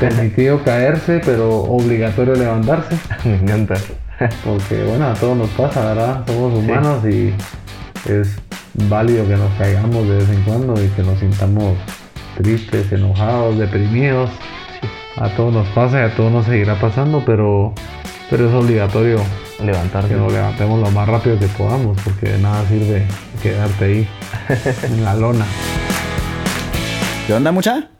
permitido caerse, pero obligatorio levantarse. Me encanta. Porque bueno, a todos nos pasa, ¿verdad? Somos humanos y es válido que nos caigamos de vez en cuando y que nos sintamos tristes, enojados, deprimidos. A todos nos pasa y a todos nos seguirá pasando, pero, pero es obligatorio Levantarse. que nos levantemos lo más rápido que podamos, porque de nada sirve quedarte ahí en la lona. ¿Qué onda, mucha?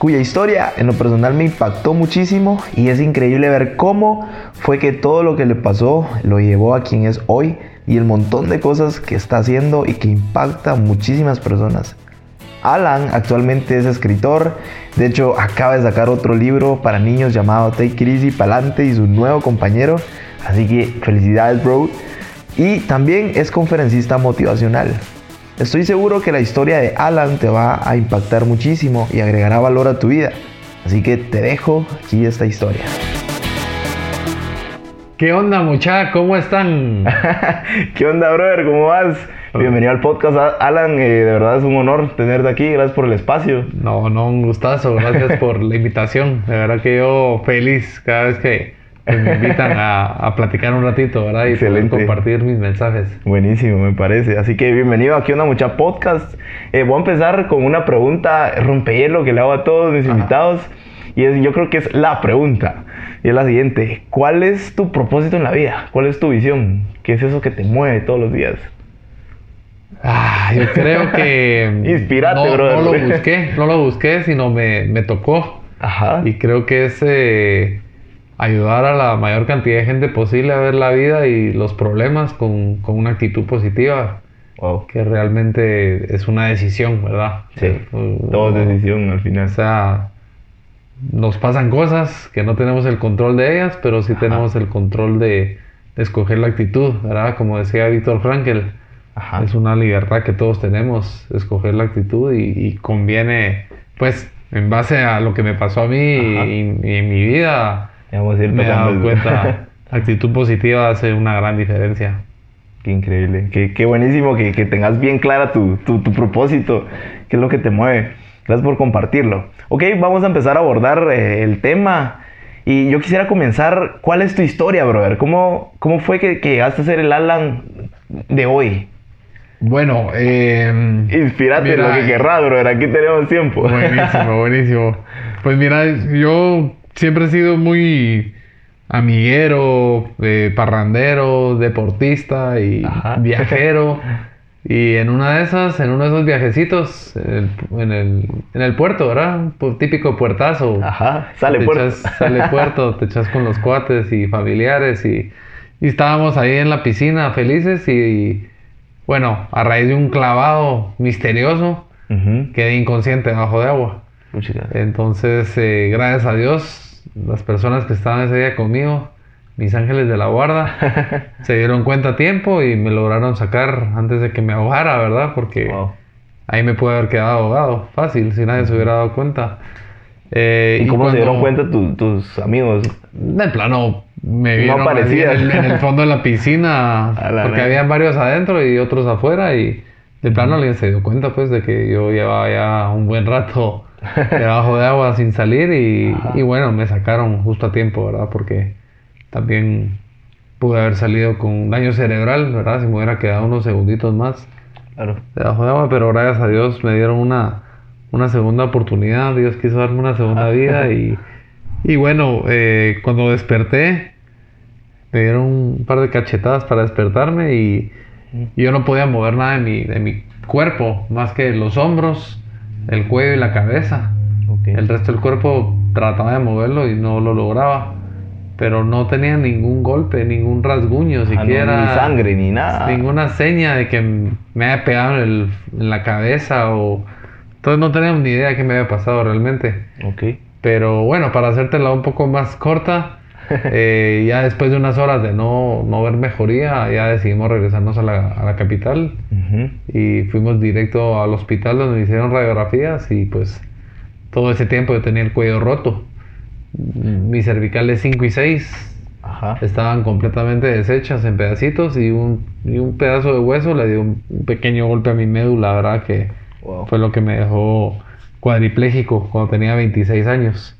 cuya historia en lo personal me impactó muchísimo y es increíble ver cómo fue que todo lo que le pasó lo llevó a quien es hoy y el montón de cosas que está haciendo y que impacta a muchísimas personas. Alan actualmente es escritor, de hecho acaba de sacar otro libro para niños llamado Take It Easy Palante y su nuevo compañero, así que felicidades bro. Y también es conferencista motivacional. Estoy seguro que la historia de Alan te va a impactar muchísimo y agregará valor a tu vida. Así que te dejo aquí esta historia. ¿Qué onda, mucha? ¿Cómo están? ¿Qué onda, brother? ¿Cómo vas? Bienvenido al podcast, Alan. eh, de verdad es un honor tenerte aquí. Gracias por el espacio. No, no, un gustazo. Gracias por la invitación. De verdad que yo feliz cada vez que, que me invitan a, a platicar un ratito, ¿verdad? Y poder Excelente. compartir mis mensajes. Buenísimo, me parece. Así que bienvenido aquí a una mucha podcast. Eh, voy a empezar con una pregunta rompehielo que le hago a todos mis invitados. Y es, yo creo que es la pregunta. Y es la siguiente. ¿Cuál es tu propósito en la vida? ¿Cuál es tu visión? ¿Qué es eso que te mueve todos los días? Ah, yo creo que... Inspírate, no, brother. No lo busqué, no lo busqué, sino me, me tocó. Ajá. Y creo que es eh, ayudar a la mayor cantidad de gente posible a ver la vida y los problemas con, con una actitud positiva, Wow. que realmente es una decisión, ¿verdad? Sí. Uh, Todo es decisión al final. O sea, nos pasan cosas que no tenemos el control de ellas, pero sí tenemos el control de, de escoger la actitud, ¿verdad? Como decía Víctor Frankel, Ajá. es una libertad que todos tenemos, escoger la actitud y, y conviene, pues, en base a lo que me pasó a mí y, Ajá. y en mi vida, Vamos a ir me he dado cuenta, actitud positiva hace una gran diferencia. Qué increíble, qué, qué buenísimo que, que tengas bien clara tu, tu, tu propósito, qué es lo que te mueve. Gracias por compartirlo. Ok, vamos a empezar a abordar eh, el tema. Y yo quisiera comenzar, ¿cuál es tu historia, brother? ¿Cómo, cómo fue que, que llegaste a ser el Alan de hoy? Bueno, eh, Inspírate Mira, lo que querrás, brother. Aquí tenemos tiempo. Buenísimo, buenísimo. Pues mira, yo siempre he sido muy amiguero, eh, parrandero, deportista y Ajá. viajero. Y en una de esas, en uno de esos viajecitos, en el, en el, en el puerto, ¿verdad? Pues típico puertazo. Ajá, sale Te puerto. echas- sale puerto, te echas con los cuates y familiares y, y estábamos ahí en la piscina felices y, bueno, a raíz de un clavado misterioso, quedé inconsciente bajo de agua. Entonces, eh, gracias a Dios, las personas que estaban ese día conmigo, mis ángeles de la guarda, se dieron cuenta a tiempo y me lograron sacar antes de que me ahogara, ¿verdad? Porque Wow. ahí me pude haber quedado ahogado, fácil, si nadie se hubiera dado cuenta. Eh, ¿Y cómo se dieron cuenta tu- tus amigos? De plano, me No vieron aparecías. en, el, en el fondo de la piscina, la porque neta. habían varios adentro y otros afuera y de plano alguien se dio cuenta pues de que yo llevaba ya un buen rato debajo de agua sin salir y, y bueno, me sacaron justo a tiempo, ¿verdad? Porque también pude haber salido con daño cerebral, ¿verdad? Si me hubiera quedado unos segunditos más Claro. debajo de agua, pero gracias a Dios me dieron una, una segunda oportunidad, Dios quiso darme una segunda vida y, y bueno, eh, cuando desperté, me dieron un par de cachetadas para despertarme y, y yo no podía mover nada de mi, de mi cuerpo, más que los hombros, el cuello y la cabeza. El resto del cuerpo trataba de moverlo y no lo lograba. Pero no tenía ningún golpe, ningún rasguño, Ah, no, siquiera. ni sangre, ni nada. Ninguna seña de que me haya pegado en, el- en la cabeza o... Entonces no teníamos ni idea de qué me había pasado realmente. Ok. Pero bueno, para hacértela un poco más corta, eh, ya después de unas horas de no, no ver mejoría, ya decidimos regresarnos a la, a la capital y fuimos directo al hospital donde me hicieron radiografías y pues todo ese tiempo yo tenía el cuello roto. Mis cervicales 5 y 6 Ajá. estaban completamente deshechas en pedacitos y un, y un pedazo de hueso le dio un, un pequeño golpe a mi médula, ¿verdad? Que Wow. fue lo que me dejó cuadripléjico cuando tenía 26 años.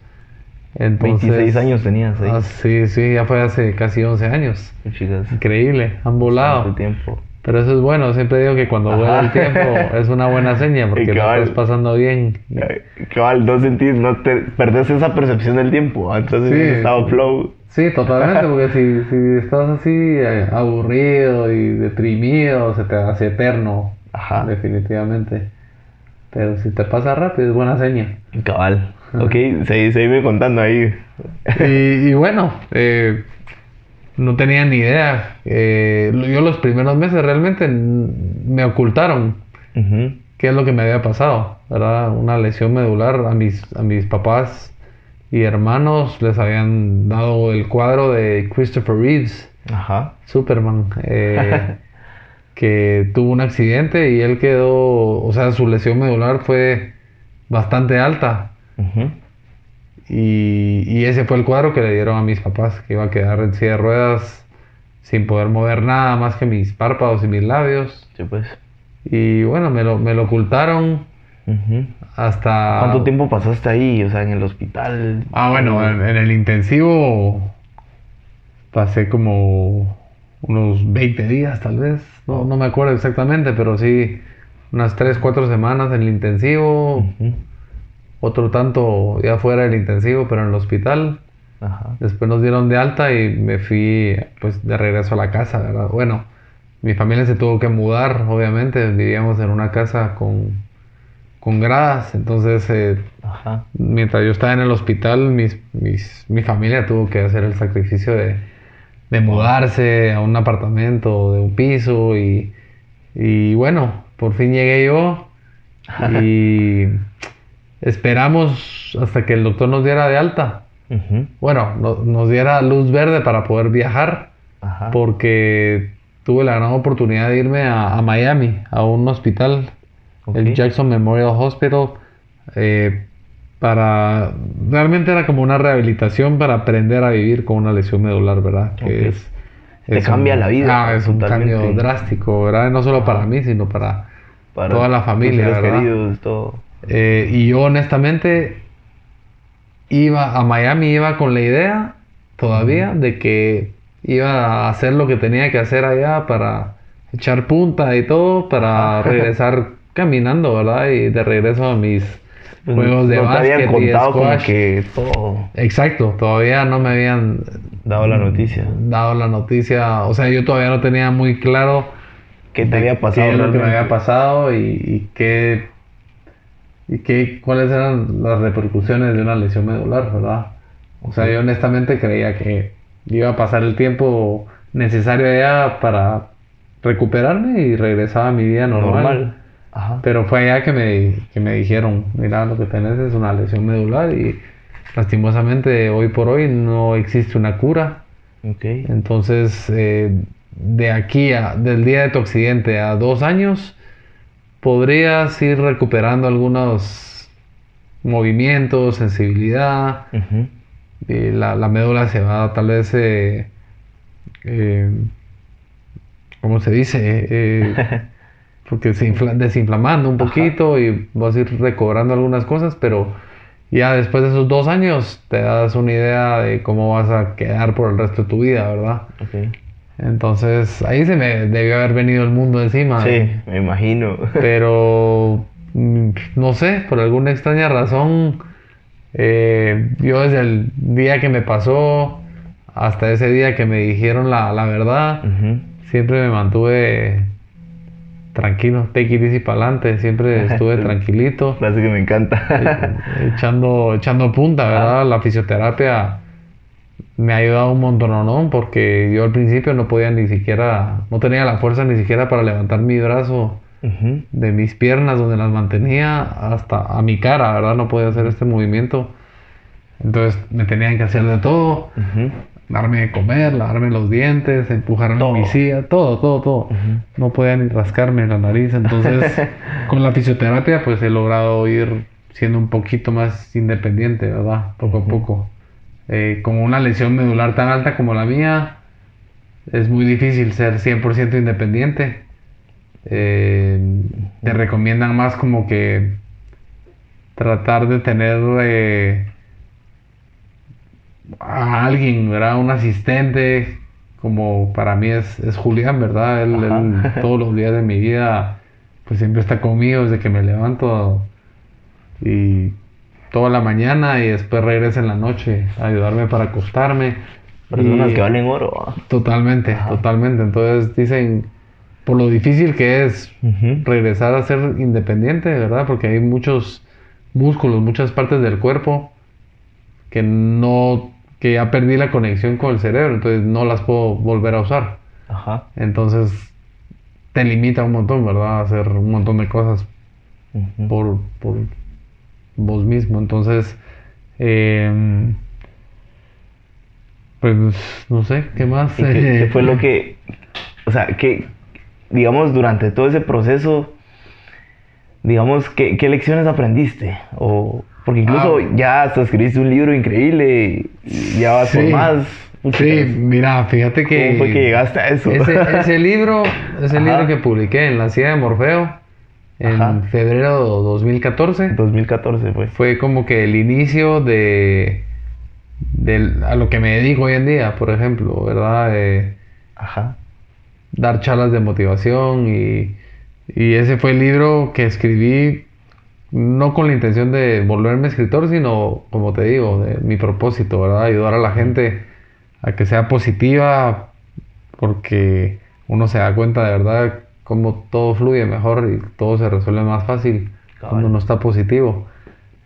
Entonces, 26 años tenías ahí. Ah, sí, sí, ya fue hace casi 11 años. Chicas. Increíble, han volado. Tiempo. Pero eso es bueno, siempre digo que cuando vuela el tiempo es una buena seña porque lo estás pasando bien. Cabal, no sentís, no te perdés esa percepción del tiempo. Entonces, Sí. estado flow. Sí, totalmente, porque si, si estás así eh, aburrido y deprimido, se te hace eterno, Ajá. definitivamente. Pero si te pasa rápido es buena seña. Cabal. Ok, seguí, seguime contando ahí. Y, y bueno, eh, no tenía ni idea. Eh, yo los primeros meses realmente me ocultaron qué es lo que me había pasado, ¿verdad? Una lesión medular a mis, a mis papás y hermanos les habían dado el cuadro de Christopher Reeves, Ajá. Superman, eh, que tuvo un accidente y él quedó, o sea, su lesión medular fue bastante alta. Ujú. Y, y ese fue el cuadro que le dieron a mis papás, que iba a quedar en silla de ruedas sin poder mover nada más que mis párpados y mis labios. Sí, pues. Y bueno, me lo, me lo ocultaron hasta... ¿Cuánto tiempo pasaste ahí? O sea, en el hospital. Ah, bueno, en, en el intensivo pasé como unos 20 días tal vez. No, no me acuerdo exactamente, pero sí unas 3, 4 semanas en el intensivo. Otro tanto ya fuera del intensivo, pero en el hospital. Ajá. Después nos dieron de alta y me fui pues de regreso a la casa, ¿verdad? Bueno, mi familia se tuvo que mudar, obviamente, vivíamos en una casa con, con gradas, entonces eh, Ajá. mientras yo estaba en el hospital, mis, mis- mi familia tuvo que hacer el sacrificio de, de mudarse a un apartamento de un piso y, y bueno, por fin llegué yo y esperamos hasta que el doctor nos diera de alta Ujú. bueno, no- nos diera luz verde para poder viajar, Ajá. porque tuve la gran oportunidad de irme a, a Miami, a un hospital, Ok. el Jackson Memorial Hospital, eh, para... Realmente era como una rehabilitación para aprender a vivir con una lesión medular, ¿verdad? Que es... Te es cambia un- la vida, Ah, es un totalmente. cambio drástico, ¿verdad? No solo para mí, sino para, Para toda la familia, ¿verdad? queridos, todo. Eh, y yo honestamente iba a Miami, iba con la idea todavía de que iba a hacer lo que tenía que hacer allá para echar punta y todo, para regresar caminando, ¿verdad? Y de regreso a mis Pues juegos de no te básquet habían y contado como squash. que todo. Exacto, todavía no me habían Dado la noticia. dado la noticia, o sea, yo todavía no tenía muy claro ¿Qué te había pasado? qué lo que me había pasado y, y qué y qué cuáles eran las repercusiones de una lesión medular, ¿verdad? O sea, yo honestamente creía que iba a pasar el tiempo necesario allá para recuperarme y regresaba a mi vida normal. Normal. Ajá. Pero fue allá que me, que me dijeron, mira, lo que tenés es una lesión medular y lastimosamente hoy por hoy no existe una cura. Ok. Entonces, eh, de aquí a, del día de tu accidente a dos años, podrías ir recuperando algunos movimientos, sensibilidad, la, la médula se va tal vez, eh, eh, ¿cómo se dice? Eh, porque se infla- desinflamando un poquito y vas a ir recobrando algunas cosas, pero ya después de esos dos años te das una idea de cómo vas a quedar por el resto de tu vida, ¿verdad? Entonces ahí se me debió haber venido el mundo encima. Sí, me imagino. Pero mm, no sé, por alguna extraña razón, eh, yo desde el día que me pasó hasta ese día que me dijeron la, la verdad, siempre me mantuve tranquilo, take it easy para adelante, siempre estuve tranquilito. Frase que me encanta. Eh, echando, echando punta, ¿verdad? La fisioterapia me ha ayudado un montón, ¿no? Porque yo al principio no podía ni siquiera, no tenía la fuerza ni siquiera para levantar mi brazo de mis piernas donde las mantenía hasta a mi cara, ¿verdad? No podía hacer este movimiento. Entonces me tenían que hacer de todo, darme de comer, lavarme los dientes, empujarme Todo. mi silla, todo, todo, todo. No podía ni rascarme la nariz. Entonces, con la fisioterapia, pues he logrado ir siendo un poquito más independiente, ¿verdad? Poco a poco. Eh, con una lesión medular tan alta como la mía, es muy difícil ser 100% independiente. Eh, te recomiendan más como que tratar de tener eh, a alguien, ¿verdad? Un asistente, como para mí es, es Julián, ¿verdad? Él, todos los días de mi vida, pues siempre está conmigo desde que me levanto y toda la mañana y después regresa en la noche a ayudarme para acostarme. Personas Y- que valen oro. ¿va? Totalmente, Ajá. totalmente. Entonces dicen, por lo difícil que es regresar a ser independiente, ¿verdad? Porque hay muchos músculos, muchas partes del cuerpo que no, que ya perdí la conexión con el cerebro, entonces no las puedo volver a usar. Ajá. Entonces te limita un montón, ¿verdad? A hacer un montón de cosas Ujú. por, por vos mismo. Entonces, em, pues no sé, ¿qué más? ¿Y qué, qué fue lo que, o sea, que, digamos, durante todo ese proceso, digamos, ¿qué, qué lecciones aprendiste? O, porque incluso Ah. ya hasta escribiste un libro increíble y ya vas por Sí. más. Pucha, Sí, mira, fíjate que... ¿Cómo fue que llegaste a eso? Ese, ese libro, ese Ajá. libro que publiqué en la silla de Morfeo en Ajá. febrero de 2014 2014 fue. fue como que el inicio de, a lo que me dedico hoy en día, por ejemplo, ¿verdad? De Ajá. dar charlas de motivación y, y ese fue el libro que escribí no con la intención de volverme escritor, sino, como te digo, de mi propósito, ¿verdad? Ayudar a la gente a que sea positiva, porque uno se da cuenta de verdad cómo todo fluye mejor y todo se resuelve más fácil Cabal. cuando uno está positivo.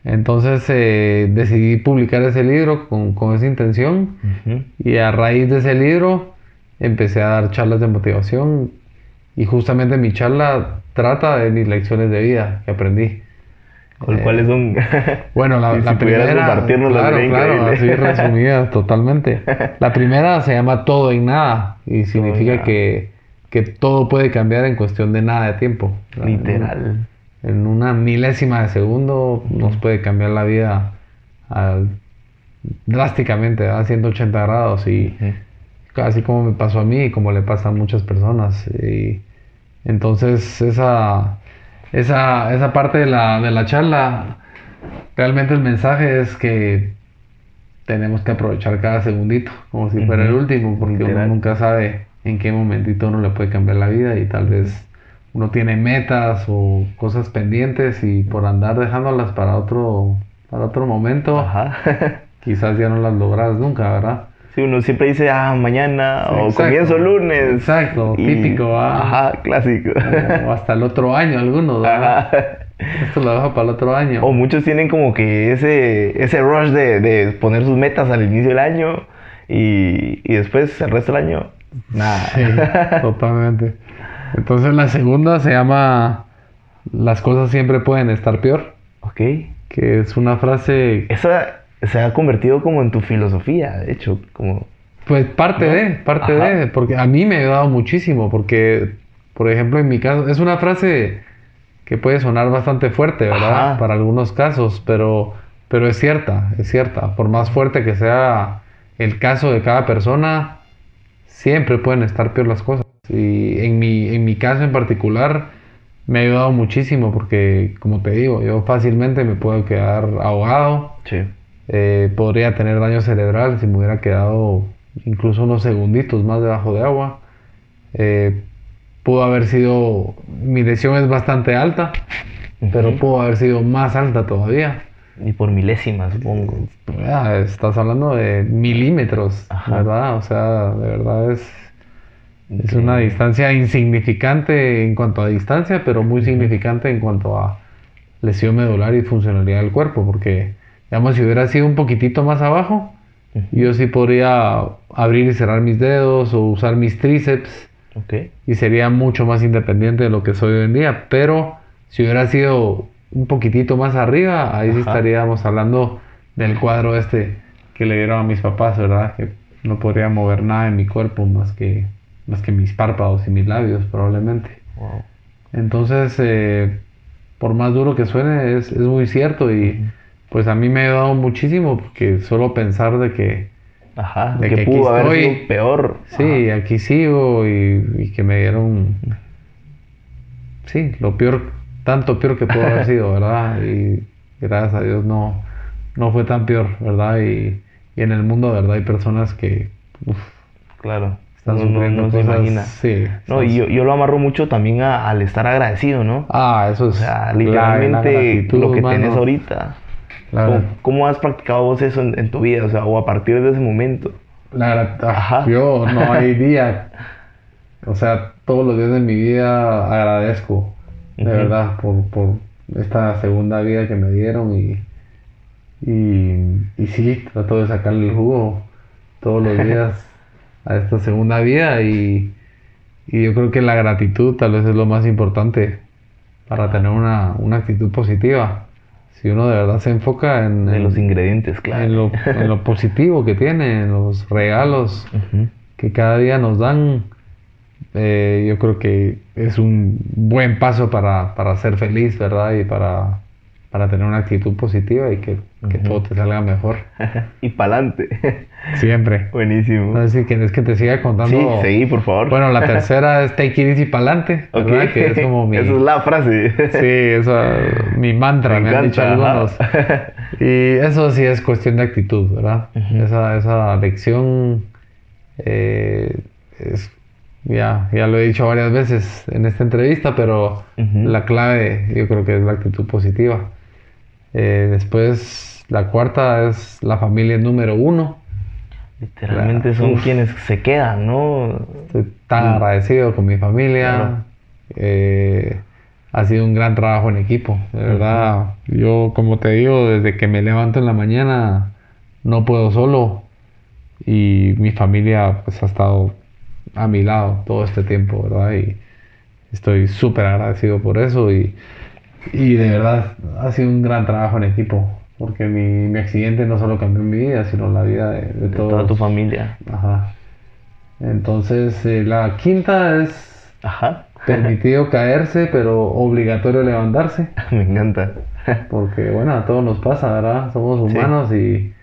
Entonces eh, decidí publicar ese libro con, con esa intención Ujú. y a raíz de ese libro empecé a dar charlas de motivación y justamente mi charla trata de mis lecciones de vida que aprendí. ¿Cuál- Eh, ¿Cuáles son? Bueno, la, Si- la primera, claro, sería claro, así resumida totalmente. La primera se llama todo en nada y significa nada. que, que todo puede cambiar en cuestión de nada de tiempo. Literal. En una milésima de segundo nos puede cambiar la vida drásticamente, a 180 grados y así como me pasó a mí y como le pasa a muchas personas. Y entonces esa, esa, esa parte de la, de la charla, realmente el mensaje es que tenemos que aprovechar cada segundito, como si fuera el último, porque uno nunca sabe en qué momentito uno le puede cambiar la vida y tal vez uno tiene metas o cosas pendientes y por andar dejándolas para otro, para otro momento, Ajá. quizás ya no las logras nunca, ¿verdad? Sí, uno siempre dice, ah, mañana, o Exacto. comienzo lunes. Exacto, típico, ah. Ajá, clásico. O hasta el otro año algunos, ¿verdad? Ajá. Esto lo dejo para el otro año. O muchos tienen como que ese, ese rush de, de poner sus metas al inicio del año y, y después el resto del año, nada. Sí, totalmente. Entonces la segunda se llama Las cosas siempre pueden estar peor, ok. que es una frase, Esa se ha convertido como en tu filosofía, de hecho, como... pues parte de, parte Ajá. de, porque a mí me ha ayudado muchísimo, porque, por ejemplo, en mi caso, es una frase que puede sonar bastante fuerte, ¿verdad? Ajá. Para algunos casos, pero, pero es cierta, es cierta. Por más fuerte que sea el caso de cada persona, siempre pueden estar peor las cosas. Y en mi, en mi caso en particular, me ha ayudado muchísimo porque, como te digo, yo fácilmente me puedo quedar ahogado, Sí. eh, podría tener daño cerebral si me hubiera quedado incluso unos segunditos más debajo de agua. Eh, pudo haber sido, mi lesión es bastante alta, pero pudo haber sido más alta todavía. Y por milésimas, supongo. Ah, estás hablando de milímetros, Ajá. ¿verdad? O sea, de verdad es, Es una distancia insignificante en cuanto a distancia, pero muy significante en cuanto a lesión medular y funcionalidad del cuerpo, porque, digamos, si hubiera sido un poquitito más abajo, yo sí podría abrir y cerrar mis dedos o usar mis tríceps Ok. y sería mucho más independiente de lo que soy hoy en día, pero si hubiera sido un poquitito más arriba, ahí sí estaríamos hablando del cuadro este que le dieron a mis papás, ¿verdad? Que no podría mover nada en mi cuerpo más que, más que mis párpados y mis labios, probablemente. Wow. Entonces, eh, por más duro que suene, es, es muy cierto y pues a mí me ha ayudado muchísimo porque solo pensar de que Ajá. De que, que aquí pudo haber estoy. sido peor. sí, aquí sigo y, y que me dieron, sí, lo peor, tanto peor que pudo haber sido, ¿verdad? Y gracias a Dios no, no fue tan peor, ¿verdad? Y, y en el mundo, ¿verdad? Hay personas que uf, Claro. están no- sufriendo no se imagina. sí. No, y yo, yo lo amarro mucho también a- al estar agradecido, ¿no? Ah, eso es O sea, literalmente lo que mano. tenés ahorita. ¿Cómo, cómo has practicado vos eso en, en tu vida? O sea, o a partir de ese momento. La Ajá. Yo no hay día. O sea, todos los días de mi vida agradezco, de verdad, por, por esta segunda vida que me dieron y, y, y sí, trato de sacarle el jugo todos los días a esta segunda vida y, y yo creo que la gratitud tal vez es lo más importante para tener una, una actitud positiva. Si uno de verdad se enfoca en, los ingredientes, claro. en lo, en lo positivo que tiene, en los regalos que cada día nos dan, eh, yo creo que es un buen paso para, para ser feliz, ¿verdad? Y para, para tener una actitud positiva y que, que Ujú. todo te salga mejor. y pa'lante. Siempre. Buenísimo. No sé si quieres que te siga contando. Sí, seguí, por favor. Bueno, la tercera es Take It Easy Pa'lante, Ok. ¿verdad? Que es como mi... Esa es la frase. Sí, eso, mi mantra, me, Me han dicho algunos. Y eso sí es cuestión de actitud, ¿verdad? Ujú. esa, esa lección eh, es, ya, ya lo he dicho varias veces en esta entrevista, pero Ujú. la clave yo creo que es la actitud positiva. Eh, después, la cuarta es la familia número uno. Literalmente Claro. son Uf. quienes se quedan, ¿no? Estoy tan agradecido con mi familia. Claro. Eh, ha sido un gran trabajo en equipo. De verdad, yo como te digo, desde que me levanto en la mañana no puedo solo. Y mi familia pues ha estado a mi lado todo este tiempo, ¿verdad? Y estoy súper agradecido por eso. Y, y de verdad ha sido un gran trabajo en equipo. Porque mi, mi accidente no solo cambió mi vida, sino la vida de, de De todos. toda tu familia. Ajá. Entonces, eh, la quinta es Ajá. permitido caerse, pero obligatorio levantarse. Me encanta. Porque, bueno, a todos nos pasa, ¿verdad? Somos Sí. humanos y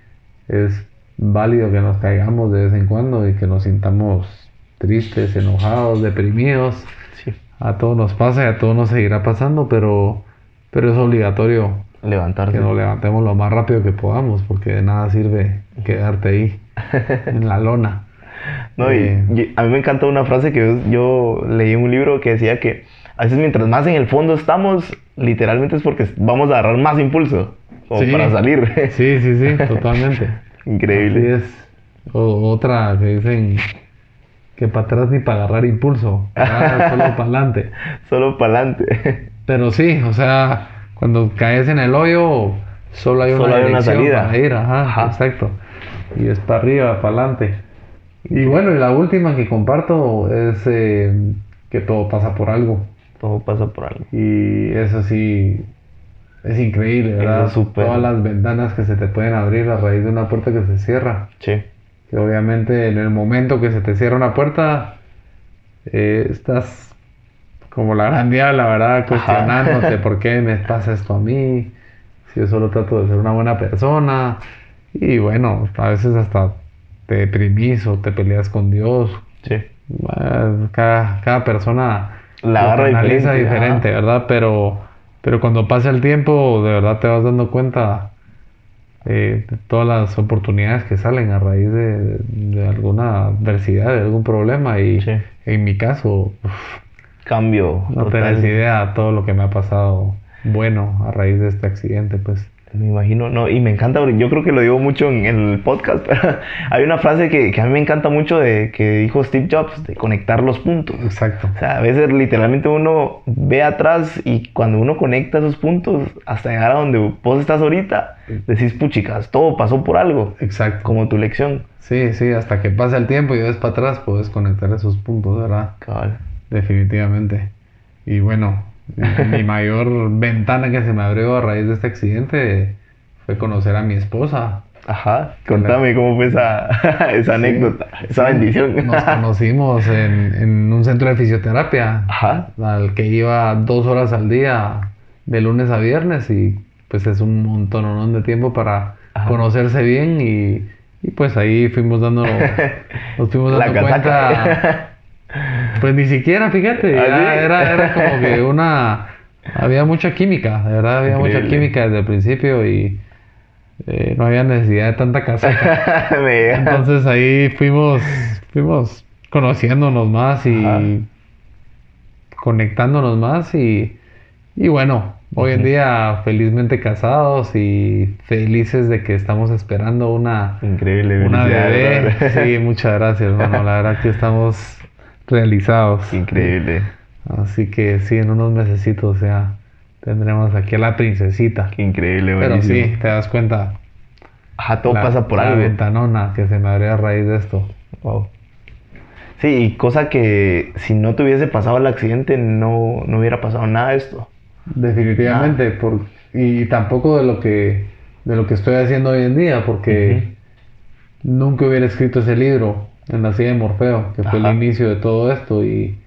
es válido que nos caigamos de vez en cuando y que nos sintamos tristes, enojados, deprimidos. Sí. A todos nos pasa y a todos nos seguirá pasando, pero, pero es obligatorio Levantarse. que nos levantemos lo más rápido que podamos, porque de nada sirve quedarte ahí, en la lona. No, y- Eh, y a mí me encanta una frase que yo, yo leí en un libro que decía que a veces mientras más en el fondo estamos, literalmente es porque vamos a agarrar más impulso Sí. para salir. Sí, sí, sí, totalmente. Increíble. Así es. O- otra que dicen que para atrás ni para agarrar impulso, ah, solo para adelante. Solo para adelante. Pero sí, o sea, cuando caes en el hoyo, solo hay una, Solo hay una dirección salida. para ir, ajá, Ajá. exacto. Y es para arriba, para adelante. Y bueno, y la última que comparto es eh, que todo pasa por algo. Todo pasa por algo. Y eso sí, es increíble, ¿verdad? Todas las ventanas que se te pueden abrir a raíz de una puerta que se cierra. Sí. Que obviamente en el momento que se te cierra una puerta, eh, estás como la gran diabla, ¿verdad? Cuestionándote por qué me pasa esto a mí, si yo solo trato de ser una buena persona. Y bueno, a veces hasta te deprimís o te peleas con Dios. Sí. Cada, cada persona La canaliza diferente, diferente. ¿verdad? Pero, pero cuando pasa el tiempo, de verdad te vas dando cuenta eh, todas las oportunidades que salen a raíz de, de alguna adversidad, de algún problema. Y Sí. en mi caso, uf, Cambio. no total. tenés idea todo lo que me ha pasado bueno a raíz de este accidente, pues. Me imagino, no, y me encanta, yo creo que lo digo mucho en, el podcast, pero hay una frase que, que, a mí me encanta mucho de que dijo Steve Jobs, de conectar los puntos. Exacto. O sea, a veces literalmente uno ve atrás y cuando uno conecta esos puntos hasta llegar a donde vos estás ahorita, decís, puchicas, todo pasó por algo. Exacto. Como tu lección. Sí, sí, hasta que pasa el tiempo y ves para atrás, puedes conectar esos puntos, ¿verdad? Cabal. Definitivamente. Y bueno, mi mayor ventana que se me abrió a raíz de este accidente fue conocer a mi esposa. Ajá, contame cómo fue esa, esa anécdota, esa bendición. Nos conocimos en, en, un centro de fisioterapia, Ajá. al que iba dos horas al día, de lunes a viernes, y pues es un montón de tiempo para Ajá. conocerse bien y, y, pues ahí fuimos dando, nos fuimos dando La cuenta. Pues ni siquiera, fíjate, ¿Ah, era, era como que una... Había mucha química, de verdad había mucha química desde el principio y eh, no había necesidad de tanta caseta. Me- Entonces ahí fuimos, fuimos conociéndonos más y Ajá. conectándonos más y, y bueno, hoy en día felizmente casados y felices de que estamos esperando una, Increíble, una bebé. Sí, muchas gracias, hermano. La verdad que estamos realizados. Increíble. Así que sí, en unos mesecitos ya tendremos aquí a la princesita. Qué increíble, Pero buenísimo. sí, te das cuenta. Ajá, todo la- pasa por la algo. ventanona que se me abrió a raíz de esto. Wow. Sí, y cosa que si no te hubiese pasado el accidente, no, no hubiera pasado nada de esto. Definitivamente, por, y tampoco de lo que de lo que estoy haciendo hoy en día, porque nunca hubiera escrito ese libro en la silla de Morfeo, que fue el inicio de todo esto, y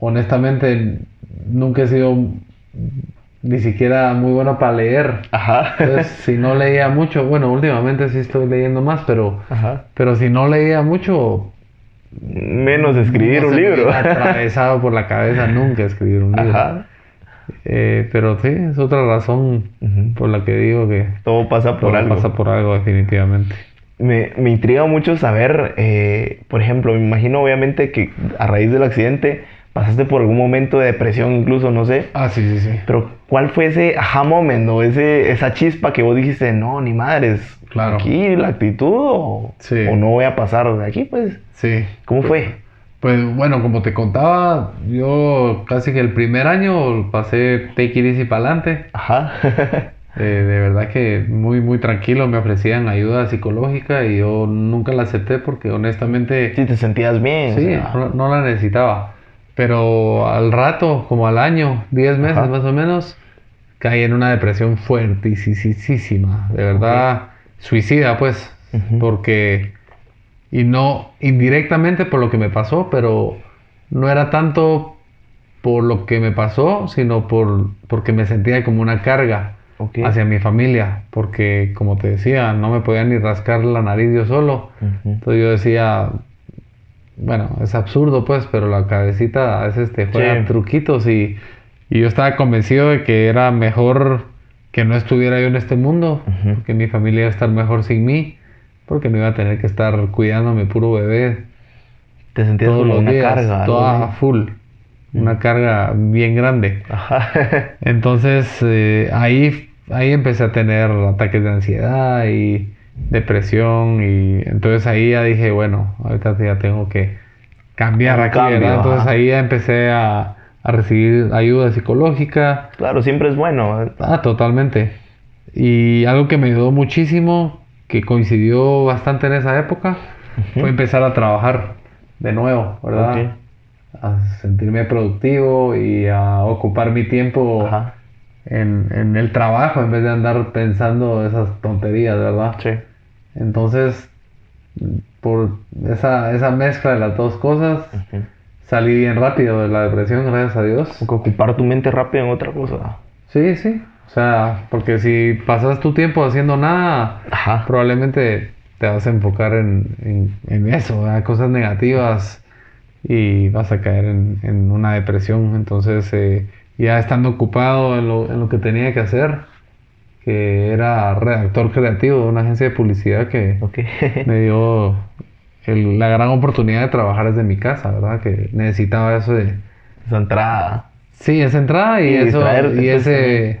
honestamente nunca he sido ni siquiera muy bueno para leer. Ajá. Entonces, si no leía mucho, bueno, últimamente sí estoy leyendo más, pero, Ajá. pero si no leía mucho, Menos escribir no un se me libro. hubiera atravesado por la cabeza nunca escribir un libro. Ajá. Eh, pero sí, es otra razón por la que digo que Todo pasa por todo algo. pasa por algo definitivamente. Me, me intriga mucho saber, eh, por ejemplo, me imagino obviamente que a raíz del accidente pasaste por algún momento de depresión incluso, no sé. Ah, sí, sí, sí. Pero ¿cuál fue ese aha moment o ese, esa chispa que vos dijiste, no, ni madres, Claro. aquí la actitud o, Sí. o no voy a pasar de aquí? Pues, Sí. ¿cómo fue? Pues bueno, como te contaba, yo casi que el primer año pasé take it easy para adelante. Ajá. Eh, de verdad que muy, muy tranquilo, me ofrecían ayuda psicológica y yo nunca la acepté porque honestamente si te sentías bien. o sí, sea, no, no la necesitaba. Pero al rato, como al año, 10 meses Ajá. más o menos, caí en una depresión fuertísima, de verdad, suicida pues, Ujú. porque, y no indirectamente por lo que me pasó, pero no era tanto por lo que me pasó, sino por, porque me sentía como una carga hacia mi familia, porque como te decía, no me podía ni rascar la nariz yo solo. Ujú. Entonces yo decía, bueno, es absurdo pues, pero la cabecita a veces te juega Sí. truquitos y, y yo estaba convencido de que era mejor que no estuviera yo en este mundo, Ujú. porque mi familia iba a estar mejor sin mí, porque no iba a tener que estar cuidando a mi puro bebé Te sentías todos como los una días, carga. toda full, una carga bien grande. Ajá. Entonces eh, ahí, ahí empecé a tener ataques de ansiedad y depresión y entonces ahí ya dije, bueno, ahorita ya tengo que cambiar Un aquí, cambio, ¿verdad? Entonces ahí ya empecé a, a recibir ayuda psicológica. claro, siempre es bueno. ¿eh? Ah, totalmente. Y algo que me ayudó muchísimo, que coincidió bastante en esa época, fue empezar a trabajar de nuevo, ¿verdad? A sentirme productivo y a ocupar mi tiempo Ajá. En, en el trabajo en vez de andar pensando esas tonterías, ¿verdad? Sí. Entonces, por esa, esa mezcla de las dos cosas, Ujú. salí bien rápido de la depresión, gracias a Dios. Como que ocupar tu mente rápido en otra cosa. Sí, sí. O sea, porque si pasas tu tiempo haciendo nada, Ajá. probablemente te vas a enfocar en, en, en eso, ¿verdad? cosas negativas y vas a caer en, en una depresión. Entonces, eh, ya estando ocupado en lo, en lo que tenía que hacer, que era redactor creativo de una agencia de publicidad que me dio el- la gran oportunidad de trabajar desde mi casa, ¿verdad? Que necesitaba eso de... Esa entrada. Sí, esa entrada y, Y eso, y pues, ese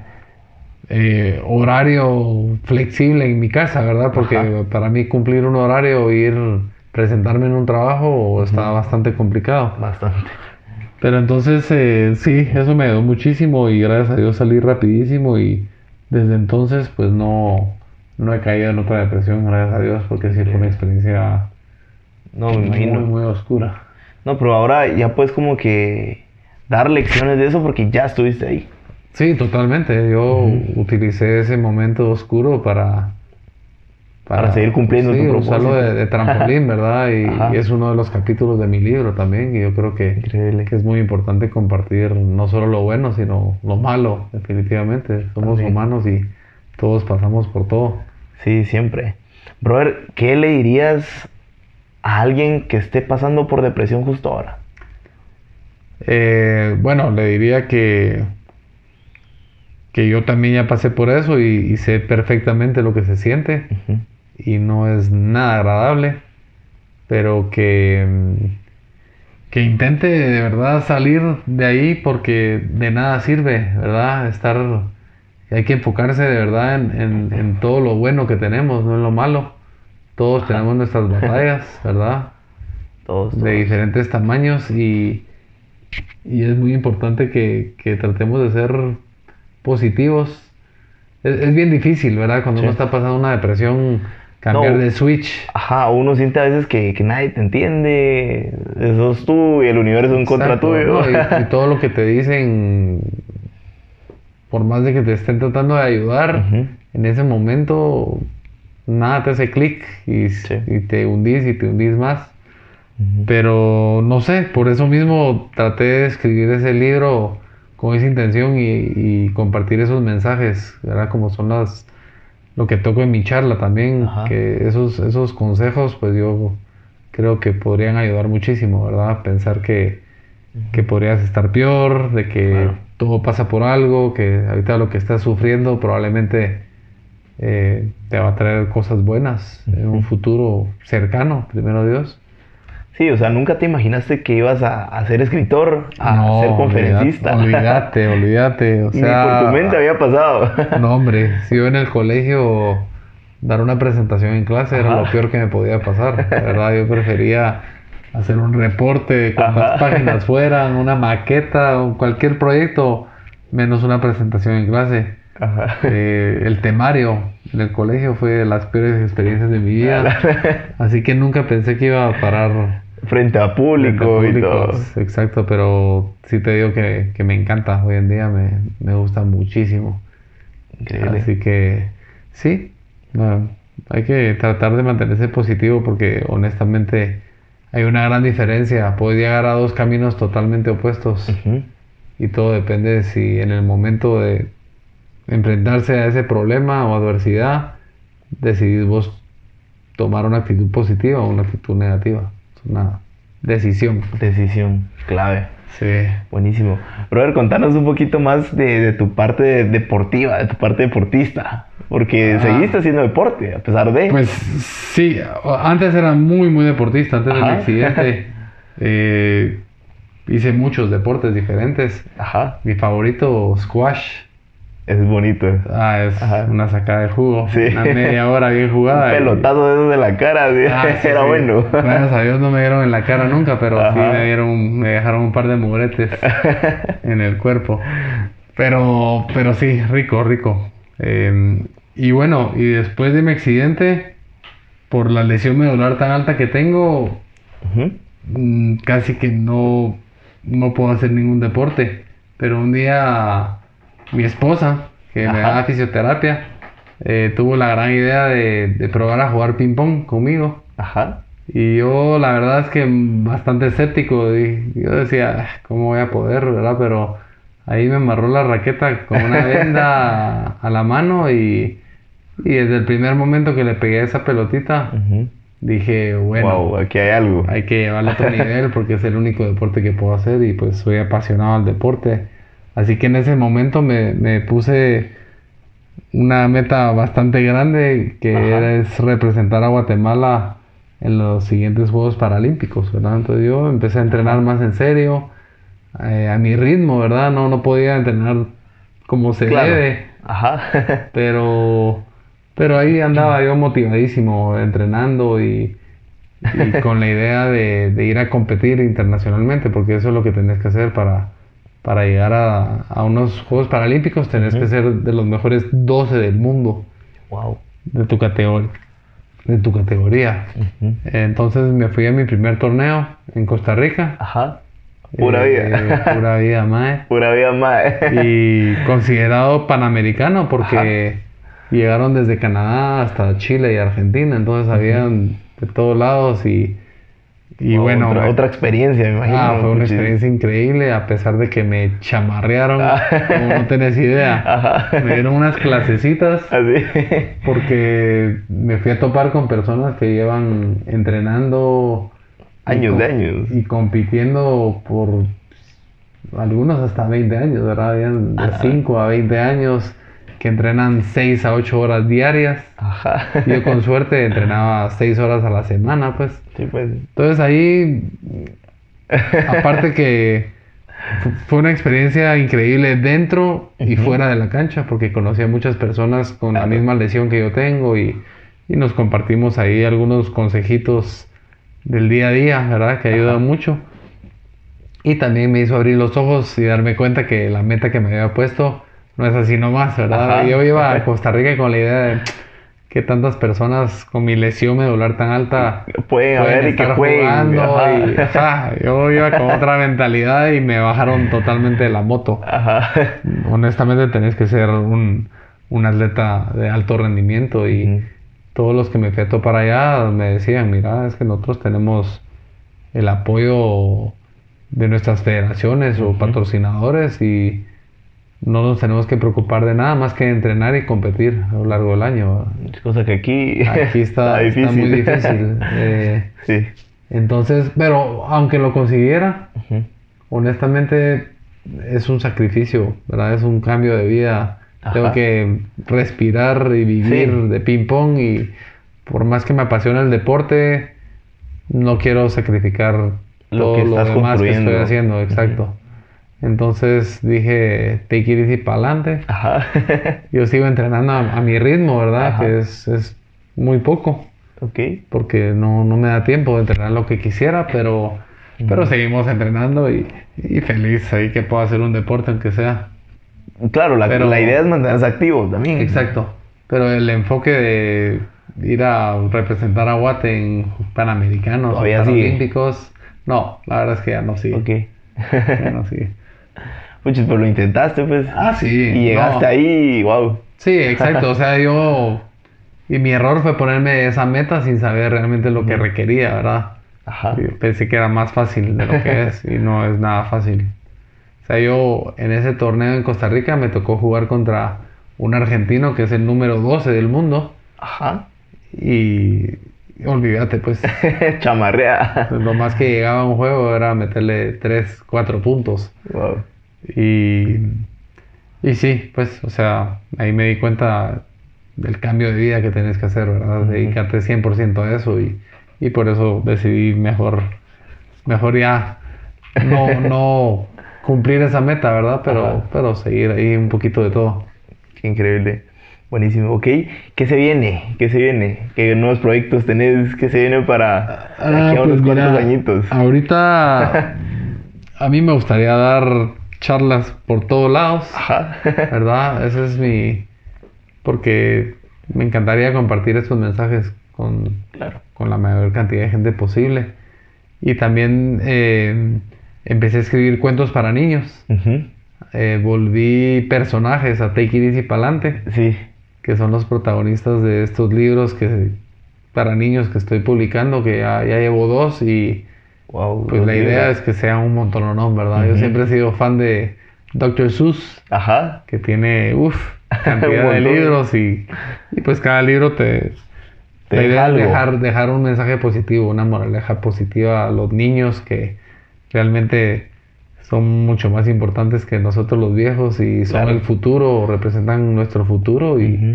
eh, horario flexible en mi casa, ¿verdad? Porque Ajá. para mí cumplir un horario ir presentarme en un trabajo estaba bastante complicado. Bastante. Pero entonces eh, sí, eso me ayudó muchísimo y gracias a Dios salí rapidísimo y desde entonces pues no, no he caído en otra depresión, gracias a Dios, porque sí fue una experiencia No, me muy, imagino. muy oscura. No, pero ahora ya puedes como que dar lecciones de eso porque ya estuviste ahí. Sí, totalmente. Yo utilicé ese momento oscuro para... Para seguir cumpliendo sí, tu usarlo propósito. de, de trampolín, ¿verdad? Y, es uno de los capítulos de mi libro también. Y yo creo que, Increíble. que es muy importante compartir no solo lo bueno, sino lo malo, definitivamente. Somos También. humanos y todos pasamos por todo. Sí, siempre. Brother, ¿qué le dirías a alguien que esté pasando por depresión justo ahora? Eh, bueno, le diría que, que yo también ya pasé por eso y, y sé perfectamente lo que se siente. Y no es nada agradable, pero que, que intente de verdad salir de ahí porque de nada sirve, ¿verdad? Estar, hay que enfocarse de verdad en, en- en todo lo bueno que tenemos, no en lo malo. Todos tenemos nuestras batallas, ¿verdad? Todos, de diferentes tamaños y, y es muy importante que, que tratemos de ser positivos. Es, es bien difícil, ¿verdad? Cuando Sí. uno está pasando una depresión, cambiar No. de switch. Ajá, uno siente a veces que, que nadie te entiende, sos tú y el universo en contra tuyo. ¿no? Y, y todo lo que te dicen, por más de que te estén tratando de ayudar, Ujú. en ese momento nada te hace clic y, Sí. y te hundís y te hundís más. Ujú. Pero no sé, por eso mismo traté de escribir ese libro con esa intención y, y compartir esos mensajes, ¿verdad? Como son las lo que toco en mi charla también, Ajá. que esos, esos consejos, pues yo creo que podrían ayudar muchísimo, ¿verdad? Pensar que, que podrías estar peor, de que Claro. todo pasa por algo, que ahorita lo que estás sufriendo probablemente eh, te va a traer cosas buenas en un futuro cercano, primero Dios. Sí, o sea, nunca te imaginaste que ibas a, a ser escritor, a ser conferencista. Olvídate, olvídate. O Ni sea, por tu mente había pasado. No, hombre, si yo en el colegio dar una presentación en clase era lo peor que me podía pasar. La verdad, yo prefería hacer un reporte de cuántas Ajá. páginas fueran, una maqueta cualquier proyecto, menos una presentación en clase. Ajá. Eh, el temario en el colegio fue de las peores experiencias de mi vida. Así que nunca pensé que iba a parar Frente a público Frente a y todo. Exacto, pero sí te digo que, que me encanta. Hoy en día me, me gusta muchísimo. Increíble. Así que sí, hay que tratar de mantenerse positivo porque honestamente hay una gran diferencia. Puedes llegar a dos caminos totalmente opuestos y todo depende de si en el momento de enfrentarse a ese problema o adversidad decidís vos tomar una actitud positiva o una actitud negativa. Una decisión. Decisión clave. Sí. Buenísimo. Brother, contanos un poquito más de, de tu parte deportiva, de tu parte deportista. Porque Ah. seguiste haciendo deporte, a pesar de. Pues sí, antes era muy, muy deportista. Antes de mi Ajá. accidente eh, hice muchos deportes diferentes. Ajá. Mi favorito, squash. Es bonito. Ah, es Ajá. una sacada de jugo. Sí. Una media hora bien jugada. Un pelotazo de esos de la cara, sí. Ah, sí, era bueno. Gracias a Dios no me dieron en la cara nunca, pero sí me dieron, me dejaron un par de muretes en el cuerpo. Pero, pero sí, rico, rico. Eh, y bueno, y después de mi accidente, por la lesión medular tan alta que tengo, mm, casi que no, no puedo hacer ningún deporte. Pero un día mi esposa, que me Ajá. da fisioterapia, eh, tuvo la gran idea de, de probar a jugar ping pong conmigo. Ajá. Y yo la verdad es que bastante escéptico, y yo decía, "Ah, ¿cómo voy a poder, verdad? Pero ahí me amarró la raqueta con una venda a, la mano y, y desde el primer momento que le pegué a esa pelotita, Ujú. dije, bueno, wow, aquí hay algo. hay que llevarlo a otro nivel porque es el único deporte que puedo hacer y pues soy apasionado al deporte. Así que en ese momento me, me puse una meta bastante grande que Ajá. era es representar a Guatemala en los siguientes Juegos Paralímpicos, ¿verdad? Entonces yo empecé a entrenar más en serio, eh, a mi ritmo, ¿verdad? No, no podía entrenar como se Claro. debe. Ajá. Pero, pero ahí andaba yo motivadísimo, entrenando y, y con la idea de, de ir a competir internacionalmente, porque eso es lo que tenés que hacer para, para llegar a, a unos Juegos Paralímpicos, tenés que ser de los mejores 12 del mundo wow. de tu categoría. De tu categoría. Entonces me fui a mi primer torneo en Costa Rica. Ajá. Pura Eh, vida. Pura vida, mae Pura vida más. y considerado panamericano porque llegaron desde Canadá hasta Chile y Argentina, entonces habían de todos lados y, y bueno, Otra, otra experiencia, me imagino. ah, fue una Muchis- experiencia increíble a pesar de que me chamarrearon, Ah. como no tenés idea. Ajá. Me dieron unas clasecitas Así. porque me fui a topar con personas que llevan entrenando Años de años. y compitiendo por algunos hasta 20 años, ¿verdad? Habían de 5 a 20 años que entrenan 6 a 8 horas diarias. Ajá. Yo con suerte entrenaba 6 horas a la semana, pues. Sí, pues. Entonces ahí, aparte que fu- fue una experiencia increíble dentro y fuera de la cancha, porque conocí a muchas personas con la misma lesión que yo tengo y, y nos compartimos ahí algunos consejitos del día a día, ¿verdad? Que ayudan mucho. Y también me hizo abrir los ojos y darme cuenta que la meta que me había puesto no es así nomás, ¿verdad? Ajá. Yo iba a Costa Rica con la idea de que tantas personas con mi lesión medular tan alta Pueden haber y que estar jueguen. jugando Ajá. y, ajá, yo iba con otra mentalidad y me bajaron totalmente de la moto. Ajá. Honestamente tenés que ser un, un atleta de alto rendimiento y todos los que me fui a topar allá me decían, mira, es que nosotros tenemos el apoyo de nuestras federaciones o patrocinadores y no nos tenemos que preocupar de nada más que entrenar y competir a lo largo del año. Cosa que aquí. Aquí está, está muy difícil. eh, sí. entonces, pero aunque lo consiguiera, honestamente es un sacrificio, ¿verdad? Es un cambio de vida. Ajá. Tengo que respirar y vivir Sí. de ping pong y por más que me apasiona el deporte, no quiero sacrificar Lo todo que lo demás que estoy haciendo, exacto. Entonces dije, take it easy para adelante. Ajá. Yo sigo entrenando a, a mi ritmo, ¿verdad? Ajá. Que es, es muy poco ok. porque no, no me da tiempo de entrenar lo que quisiera, pero, pero seguimos entrenando y, y feliz ahí que puedo hacer un deporte aunque sea. Claro, la, Pero- la idea es mantenerse activo también. Exacto. Pero el enfoque de ir a representar a Guate en Panamericanos o. Paralímpicos, no, la verdad es que ya no sigue. Ok. Ya no sigue. Puchis, pero lo intentaste, pues. Ah, sí. Y llegaste no. ahí, wow. Sí, exacto. O sea, yo... Y mi error fue ponerme esa meta sin saber realmente lo que requería, ¿verdad? Ajá. Yo pensé que era más fácil de lo que es y no es nada fácil. O sea, yo en ese torneo en Costa Rica me tocó jugar contra un argentino que es el número 12 del mundo Ajá. y olvídate, pues Chamarrea. lo más que llegaba a un juego era meterle 3, 4 puntos. wow. Y, y sí, pues, o sea, ahí me di cuenta del cambio de vida que tenés que hacer, ¿verdad? Dedicarte 100% a eso y, y por eso decidí mejor, mejor ya no, no cumplir esa meta, ¿verdad? Pero, Ajá. pero seguir ahí un poquito de todo. Qué increíble. Buenísimo. Ok. ¿Qué se viene? ¿Qué se viene? ¿Qué nuevos proyectos tenés? ¿Qué se viene para Ah, aquí a unos pues cuantos añitos? Ahorita a mí me gustaría dar charlas por todos lados. Ajá. ¿verdad? Ese es mi... Porque me encantaría compartir estos mensajes con, Claro. con la mayor cantidad de gente posible. Y también eh, empecé a escribir cuentos para niños. Eh, volví personajes a Take It Easy Pa'lante, Sí. Que son los protagonistas de estos libros que para niños que estoy publicando, que ya, ya llevo dos y Wow. pues la idea es que sea un montón, ¿no? ¿Verdad? Yo Ujú. siempre he sido fan de Dr. Seuss, Ajá. que tiene, uff, cantidad de libros y, y pues cada libro te... Te la deja algo. dejar, dejar un mensaje positivo, una moraleja positiva a los niños que realmente son mucho más importantes que nosotros los viejos y son Claro. el futuro, representan nuestro futuro y,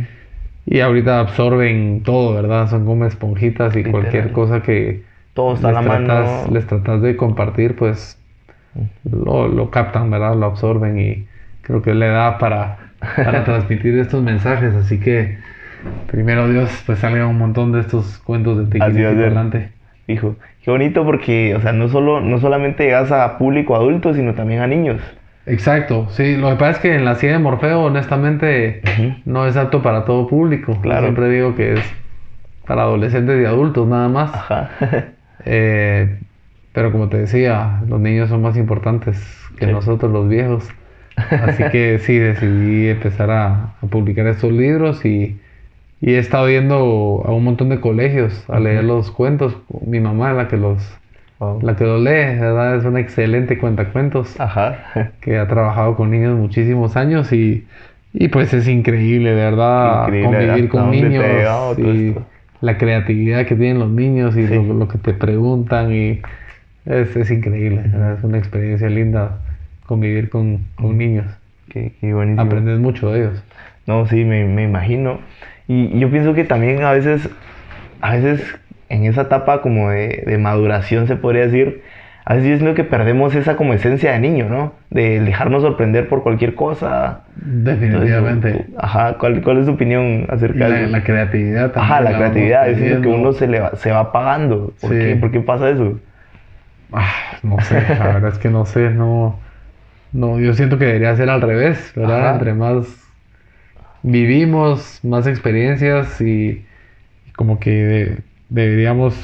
y ahorita absorben todo, ¿verdad? Son como esponjitas y Literal. cualquier cosa que Todo está a la les, mano. tratas, les tratas de compartir, pues lo, lo captan, ¿verdad? Lo absorben y creo que es la edad para, para transmitir estos mensajes, así que primero Dios, pues salga un montón de estos cuentos de tequila a adelante. Hijo, qué bonito porque, o sea, no solo, no solamente llegas a público adulto, sino también a niños. Exacto, sí, lo que pasa es que en la silla de Morfeo, honestamente, no es apto para todo público. Yo Claro. siempre digo que es para adolescentes y adultos nada más. Ajá. Eh, pero como te decía, los niños son más importantes que Sí. nosotros los viejos. Así que sí, decidí empezar a, a publicar estos libros y, y he estado yendo a un montón de colegios a leer los cuentos. Mi mamá es la que los, Wow. la que los lee, ¿verdad? Es una excelente cuentacuentos Ajá. que ha trabajado con niños muchísimos años y, y pues es increíble, verdad, Increíble, convivir con niños y la creatividad que tienen los niños y Sí. lo, lo que te preguntan y es, es increíble, ¿verdad? es una experiencia linda convivir con, con niños, Qué, qué buenísimo. aprendes mucho de ellos. No, sí, me, me imagino. Y, yo pienso que también a veces, a veces en esa etapa como de, de maduración se podría decir, a veces yo siento que perdemos esa como esencia de niño, ¿no? De dejarnos sorprender por cualquier cosa. Definitivamente. Entonces, ajá, ¿cuál, ¿cuál es tu opinión acerca de eso? la creatividad también. Ajá, la creatividad, es lo que uno se, le va, se va apagando. ¿Por, Sí. qué? ¿Por qué pasa eso? Ah, no sé, la verdad es que no sé, no, no, yo siento que debería ser al revés, ¿verdad? Ajá. Entre más vivimos, más experiencias y, y como que de- deberíamos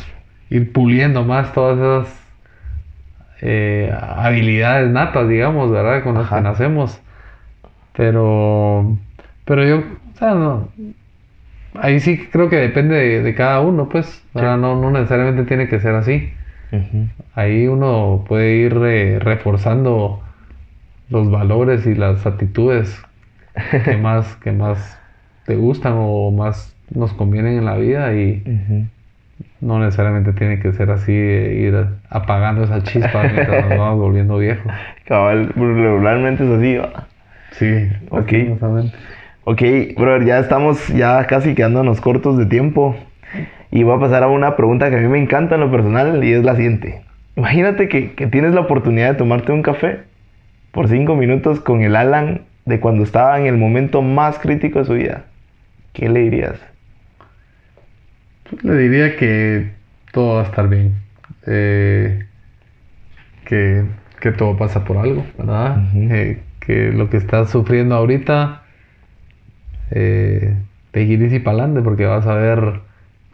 ir puliendo más todas esas eh, habilidades natas, digamos, ¿verdad? Con las Ajá. que nacemos. Pero, pero yo, o sea, no, ahí sí creo que depende de, de cada uno, pues, ¿verdad? No, no necesariamente tiene que ser así ahí uno puede ir eh, reforzando los valores y las actitudes que más, que más te gustan o más nos convienen en la vida y Ujú. no necesariamente tiene que ser así, ir apagando esa chispa mientras nos vamos volviendo viejos. Cabal, regularmente es así. ¿va? Sí, Ok. Ok, brother, ya estamos ya casi quedándonos cortos de tiempo. Y voy a pasar a una pregunta que a mí me encanta en lo personal y es la siguiente. Imagínate que, que tienes la oportunidad de tomarte un café por cinco minutos con el Alan de cuando estaba en el momento más crítico de su vida. ¿Qué le dirías? Le diría que todo va a estar bien. Eh, que, que todo pasa por algo, ¿verdad? Eh, que lo que estás sufriendo ahorita, eh, te gires y pa'lante porque vas a ver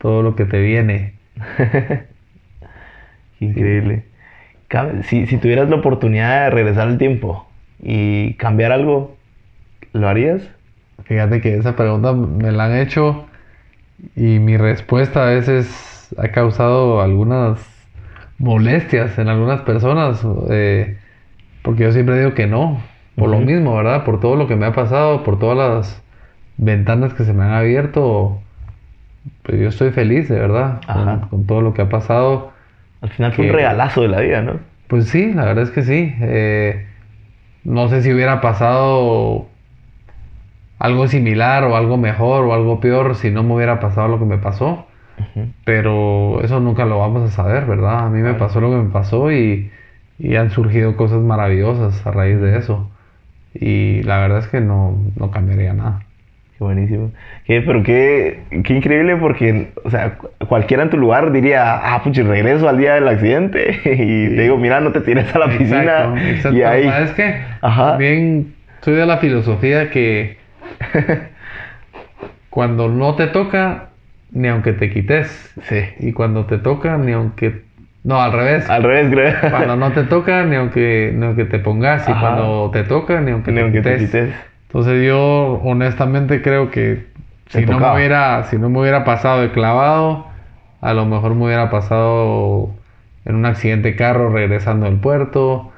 todo lo que te viene. Increíble. Si, si tuvieras la oportunidad de regresar al tiempo y cambiar algo, ¿lo harías? Fíjate que esa pregunta me la han hecho y mi respuesta a veces ha causado algunas molestias en algunas personas, eh, porque yo siempre digo que no, por lo Ujú. mismo, ¿verdad? Por todo lo que me ha pasado, por todas las ventanas que se me han abierto, pues yo estoy feliz, de verdad, con, con todo lo que ha pasado. Al final fue un Que- regalazo de la vida, ¿no? Pues sí, la verdad es que sí. Eh, no sé si hubiera pasado algo similar o algo mejor o algo peor si no me hubiera pasado lo que me pasó. Ujú. Pero eso nunca lo vamos a saber, ¿verdad? A mí me pasó lo que me pasó y, y han surgido cosas maravillosas a raíz de eso. Y la verdad es que no, no cambiaría nada. Qué buenísimo. Qué- pero qué, qué increíble porque, o sea, cu- cualquiera en tu lugar diría, ah, puchi, regreso al día del accidente y te digo, mira, no te tires a la piscina. Exacto, exacto. Y ahí, ¿Sabes qué? Ajá. También soy de la filosofía que cuando no te toca, ni aunque te quites. sí, Y cuando te toca, ni aunque... No, al revés. al revés, creo. Cuando no te toca, ni aunque, ni aunque te pongas. Y cuando te toca, ni aunque Ni te aunque te quites. Entonces yo honestamente creo que si no, me hubiera, si no me hubiera pasado de clavado, a lo mejor me hubiera pasado en un accidente de carro regresando del puerto,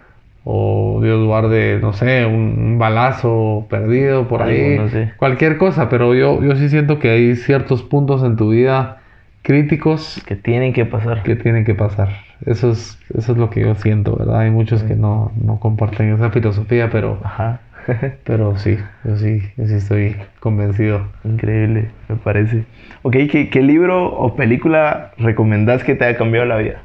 o Dios guarde, no sé, un, un balazo perdido por ahí, sé. cualquier cosa, pero yo, yo sí siento que hay ciertos puntos en tu vida críticos Que tienen que pasar. que tienen que pasar. Eso es, eso es lo que yo siento, ¿verdad? Hay muchos que no, no comparten esa filosofía, pero... Ajá. Pero sí, yo sí, yo sí estoy convencido. Increíble, me parece. Ok, ¿qué, qué libro o película recomendás que te haya cambiado la vida?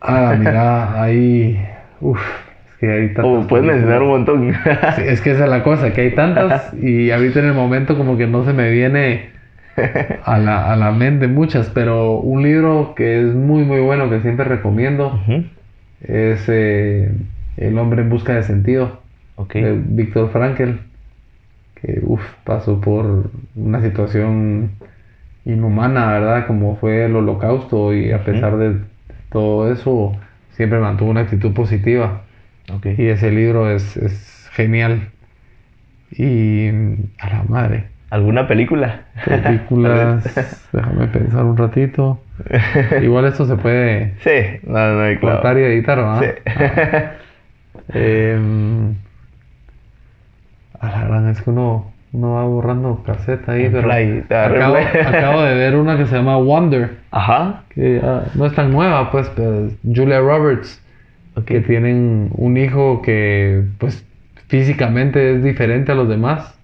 Ah, mira, ahí. Uf, es que hay tantas O puedes mencionar un montón. Sí, es que esa es la cosa, que hay tantas y ahorita en el momento como que no se me viene a la, a la mente muchas, pero un libro que es muy muy bueno, que siempre recomiendo, es eh, El hombre en busca de sentido, de Víctor Frankel, que uf, pasó por una situación inhumana, ¿verdad? Como fue el holocausto y a pesar de todo eso, siempre mantuvo una actitud positiva. Y ese libro es, es genial. Y a la madre. ¿Alguna película? Películas. déjame pensar un ratito. Igual esto se puede sí, no, no claro. cortar y editar, ¿verdad? Sí. Em, a la gran es que uno, uno va borrando caseta ahí, pero acabo, de ver una que se llama Wonder, Ajá. que ah, no es tan nueva, pues, pero Julia Roberts, que tienen un hijo que, pues, físicamente es diferente a los demás.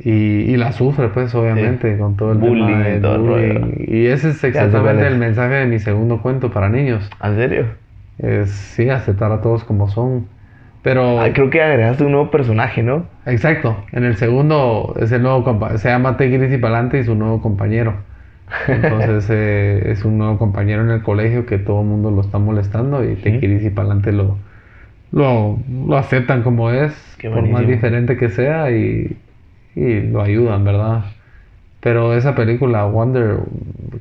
Y, y la sufre, pues, obviamente, con todo el Bullying tema y de todo bullying. Y ese es exactamente el mensaje de mi segundo cuento para niños. ¿En serio? Es, sí, aceptar a todos como son. Pero, Ah, creo que agregaste un nuevo personaje, ¿no? exacto, en el segundo es el nuevo compa- se llama Tegris y Palante y su nuevo compañero. Entonces eh, es un nuevo compañero en el colegio que todo el mundo lo está molestando y Tequiris y Palante lo, lo, lo aceptan como es, Qué por más diferente que sea y, y lo ayudan, ¿verdad? Pero esa película, Wonder,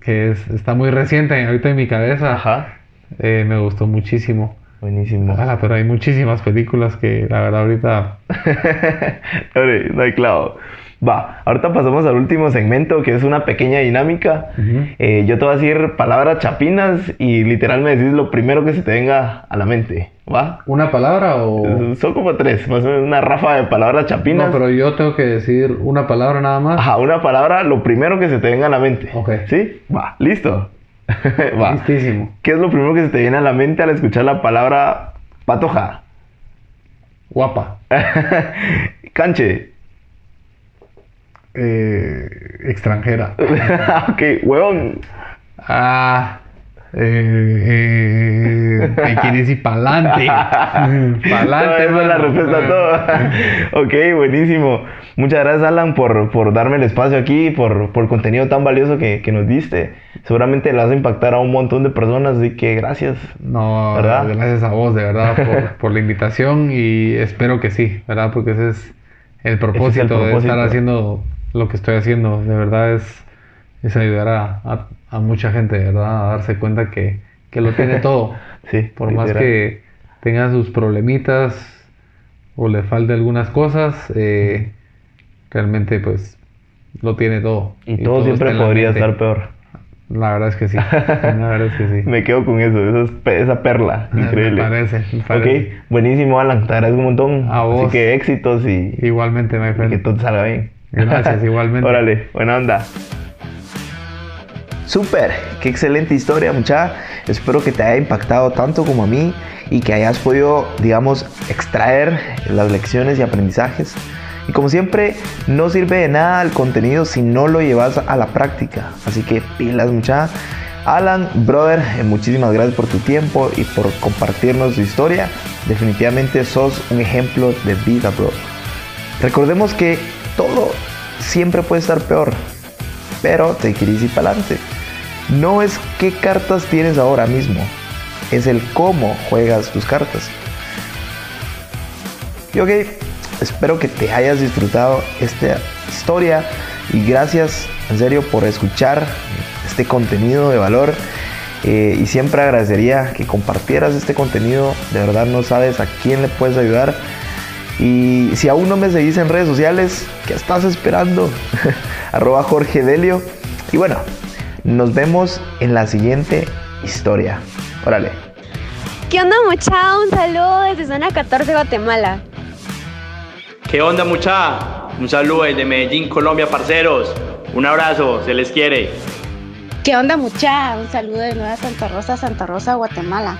que es, está muy reciente ahorita en mi cabeza, Ajá. eh, me gustó muchísimo. Buenísimo. Ah, pero hay muchísimas películas que la verdad ahorita no hay clavo. Va, ahorita pasamos al último segmento que es una pequeña dinámica. Ujú. Eh, yo te voy a decir palabras chapinas y literal me decís lo primero que se te venga a la mente. ¿Va? una palabra o Son como tres, más o menos una rafa de palabras chapinas. no, pero yo tengo que decir una palabra nada más. Ajá, una palabra, lo primero que se te venga a la mente. Ok. ¿Sí? Va, listo. Va. Listísimo. ¿Qué es lo primero que se te viene a la mente al escuchar la palabra patoja? Guapa. Canche. Eh, extranjera. ok, huevón. Ah. Eh, eh, decir pa'lante. Toda Pa'lante. esa es la respuesta a todo. ok, buenísimo. Muchas gracias, Alan, por, por darme el espacio aquí, por, por el contenido tan valioso que, que nos diste. Seguramente le vas a impactar a un montón de personas, así que gracias. No, ¿Verdad? gracias a vos, de verdad, por, por la invitación y espero que sí, ¿verdad? Porque ese es el propósito, de propósito. estar haciendo lo que estoy haciendo. De verdad es, es ayudar a, a- a mucha gente, ¿verdad? A darse cuenta que, que lo tiene todo. Sí, Por más que tenga sus problemitas o le falte algunas cosas, eh, realmente pues lo tiene todo. Y todo siempre podría estar peor. La verdad es que sí. La verdad es que sí. Me quedo con eso, esa, es esa perla. Increíble. Me parece, me parece. Ok, buenísimo, Alan. Te agradezco un montón. A vos. Así que éxitos y, Igualmente, my y que friend. todo salga bien. Gracias, igualmente. Órale, buena onda. Súper, qué excelente historia, mucha. Espero que te haya impactado tanto como a mí y que hayas podido, digamos, extraer las lecciones y aprendizajes. Y como siempre, no sirve de nada el contenido si no lo llevas a la práctica. Así que pilas, mucha. Alan, brother, eh, muchísimas gracias por tu tiempo y por compartirnos tu historia. Definitivamente sos un ejemplo de vida, bro. Recordemos que todo siempre puede estar peor, pero te quieres ir para adelante. No es qué cartas tienes ahora mismo, es el cómo juegas tus cartas. Y ok, espero que te hayas disfrutado esta historia y gracias en serio por escuchar este contenido de valor. Eh, y siempre agradecería que compartieras este contenido, de verdad no sabes a quién le puedes ayudar. Y si aún no me seguís en redes sociales, ¿qué estás esperando? Arroba Jorge Delio. Y bueno, nos vemos en la siguiente historia. Órale. ¿Qué onda, mucha? Un saludo desde Zona 14, Guatemala. ¿Qué onda mucha? Un saludo desde Medellín, Colombia, parceros. Un abrazo, se les quiere. ¿Qué onda mucha? Un saludo de Nueva Santa Rosa, Santa Rosa, Guatemala.